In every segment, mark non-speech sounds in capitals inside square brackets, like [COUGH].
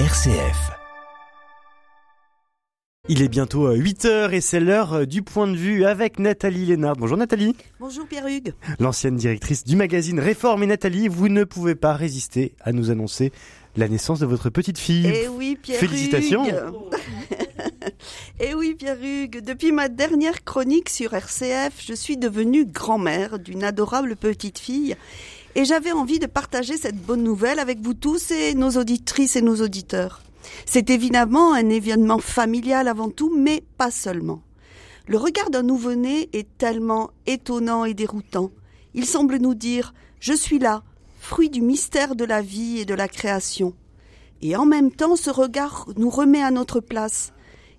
RCF. Il est bientôt 8h et c'est l'heure du point de vue avec Nathalie Lénard. Bonjour Nathalie. Bonjour Pierre-Hugues. L'ancienne directrice du magazine Réforme et Nathalie, vous ne pouvez pas résister à nous annoncer la naissance de votre petite fille. Eh oui Pierre Félicitations. [LAUGHS] Eh oui Pierre-Hugues, depuis ma dernière chronique sur RCF, je suis devenue grand-mère d'une adorable petite fille et j'avais envie de partager cette bonne nouvelle avec vous tous et nos auditrices et nos auditeurs. C'est évidemment un événement familial avant tout, mais pas seulement. Le regard d'un nouveau-né est tellement étonnant et déroutant. Il semble nous dire Je suis là, fruit du mystère de la vie et de la création. Et en même temps, ce regard nous remet à notre place.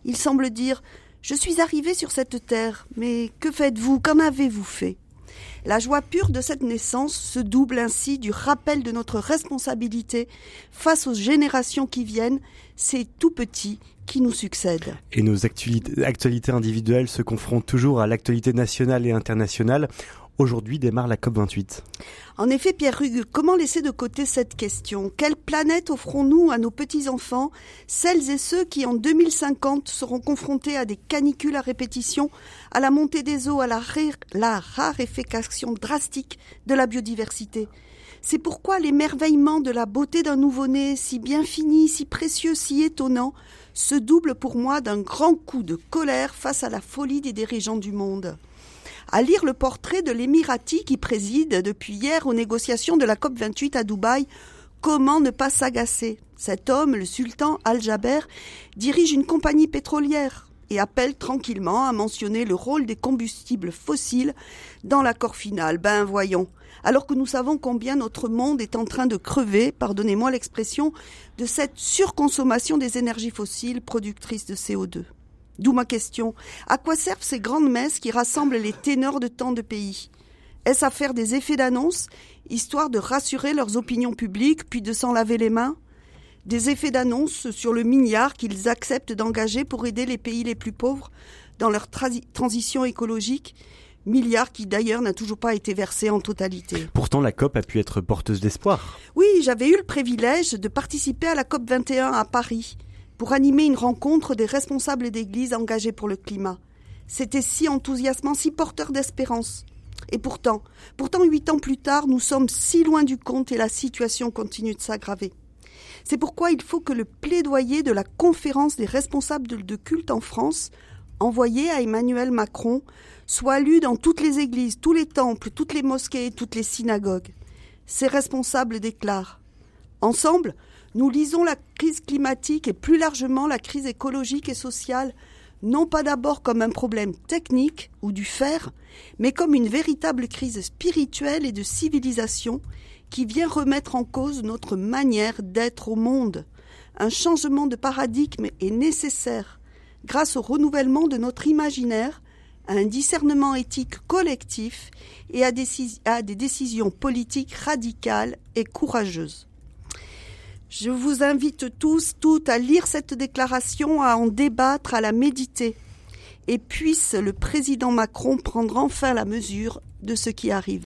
Il semble dire Je suis arrivé sur cette terre, mais que faites-vous? Qu'en avez-vous fait? La joie pure de cette naissance se double ainsi du rappel de notre responsabilité face aux générations qui viennent, ces tout petits qui nous succèdent. Et nos actualités individuelles se confrontent toujours à l'actualité nationale et internationale. Aujourd'hui démarre la COP28. En effet, Pierre Hugues, comment laisser de côté cette question? Quelle planète offrons-nous à nos petits-enfants, celles et ceux qui en 2050 seront confrontés à des canicules à répétition, à la montée des eaux, à la, la raréfaction drastique de la biodiversité? C'est pourquoi l'émerveillement de la beauté d'un nouveau-né, si bien fini, si précieux, si étonnant, se double pour moi d'un grand coup de colère face à la folie des dirigeants du monde à lire le portrait de l'émirati qui préside depuis hier aux négociations de la COP28 à Dubaï. Comment ne pas s'agacer? Cet homme, le sultan Al-Jaber, dirige une compagnie pétrolière et appelle tranquillement à mentionner le rôle des combustibles fossiles dans l'accord final. Ben voyons, alors que nous savons combien notre monde est en train de crever, pardonnez-moi l'expression, de cette surconsommation des énergies fossiles productrices de CO2. D'où ma question. À quoi servent ces grandes messes qui rassemblent les ténors de tant de pays? Est-ce à faire des effets d'annonce, histoire de rassurer leurs opinions publiques, puis de s'en laver les mains? Des effets d'annonce sur le milliard qu'ils acceptent d'engager pour aider les pays les plus pauvres dans leur transition écologique milliard qui d'ailleurs n'a toujours pas été versé en totalité. Pourtant, la COP a pu être porteuse d'espoir. Oui, j'avais eu le privilège de participer à la COP 21 à Paris pour animer une rencontre des responsables d'églises engagés pour le climat. C'était si enthousiasmant, si porteur d'espérance. Et pourtant, pourtant huit ans plus tard, nous sommes si loin du compte et la situation continue de s'aggraver. C'est pourquoi il faut que le plaidoyer de la conférence des responsables de culte en France, envoyé à Emmanuel Macron, soit lu dans toutes les églises, tous les temples, toutes les mosquées, toutes les synagogues. Ces responsables déclarent Ensemble, nous lisons la crise climatique et plus largement la crise écologique et sociale non pas d'abord comme un problème technique ou du faire, mais comme une véritable crise spirituelle et de civilisation qui vient remettre en cause notre manière d'être au monde. Un changement de paradigme est nécessaire grâce au renouvellement de notre imaginaire, à un discernement éthique collectif et à des, décisions politiques radicales et courageuses. Je vous invite tous, toutes à lire cette déclaration, à en débattre, à la méditer. Et puisse le président Macron prendre enfin la mesure de ce qui arrive.